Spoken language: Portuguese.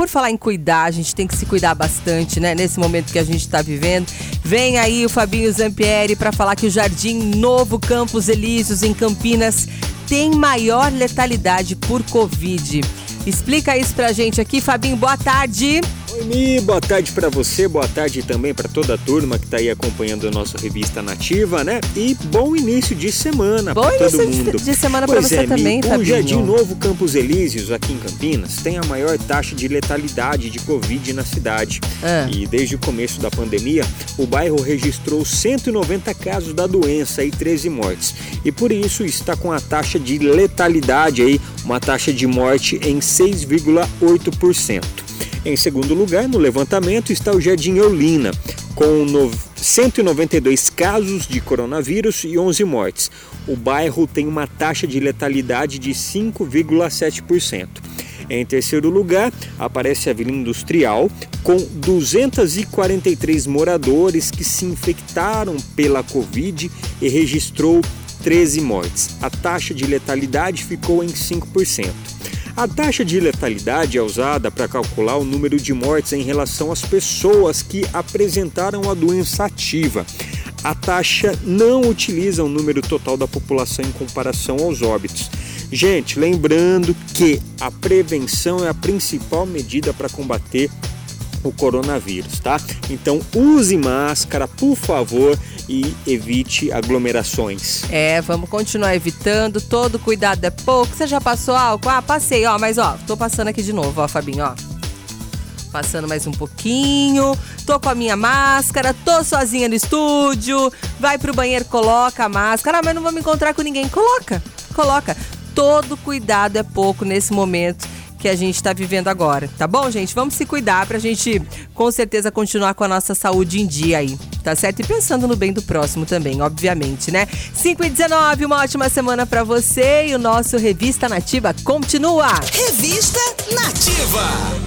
Por falar em cuidar, a gente tem que se cuidar bastante, né? Nesse momento que a gente está vivendo. Vem aí o Fabinho Zampieri para falar que o Jardim Novo Campos Elíseos, em Campinas, tem maior letalidade por Covid. Explica isso pra gente aqui, Fabinho. Boa tarde. Oi, Mi, boa tarde para você, boa tarde também para toda a turma que tá aí acompanhando a nossa revista Nativa, né? E bom início de semana para todo mundo. de semana para você é, também, Mi, Fabinho. O Jardim Novo Campos Elíseos, aqui em Campinas, tem a maior taxa de letalidade de Covid na cidade. Ah. E desde o começo da pandemia, o bairro registrou 190 casos da doença e 13 mortes. E por isso está com a taxa de letalidade aí, uma taxa de morte em 6,8%. Em segundo lugar, no levantamento, está o Jardim Eulina, com 192 casos de coronavírus e 11 mortes. O bairro tem uma taxa de letalidade de 5,7%. Em terceiro lugar, aparece a Vila Industrial, com 243 moradores que se infectaram pela Covid e registrou 13 mortes. A taxa de letalidade ficou em 5%. A taxa de letalidade é usada para calcular o número de mortes em relação às pessoas que apresentaram a doença ativa. A taxa não utiliza o número total da população em comparação aos óbitos. Gente, lembrando que a prevenção é a principal medida para combater o coronavírus, tá? Então use máscara, por favor, e evite aglomerações. É, vamos continuar evitando. Todo cuidado é pouco. Você já passou álcool? Ah, passei, ó. Mas ó, tô passando aqui de novo, ó, Fabinho, ó. Passando mais um pouquinho. Tô com a minha máscara, tô sozinha no estúdio. Vai pro banheiro, coloca a máscara. Ah, mas não vou me encontrar com ninguém. Coloca, coloca. Todo cuidado é pouco nesse momento que a gente está vivendo agora, tá bom, gente? Vamos se cuidar pra gente, com certeza, continuar com a nossa saúde em dia aí, tá certo? E pensando no bem do próximo também, obviamente, né? 5 e 19, uma ótima semana para você e o nosso Revista Nativa continua! Revista Nativa.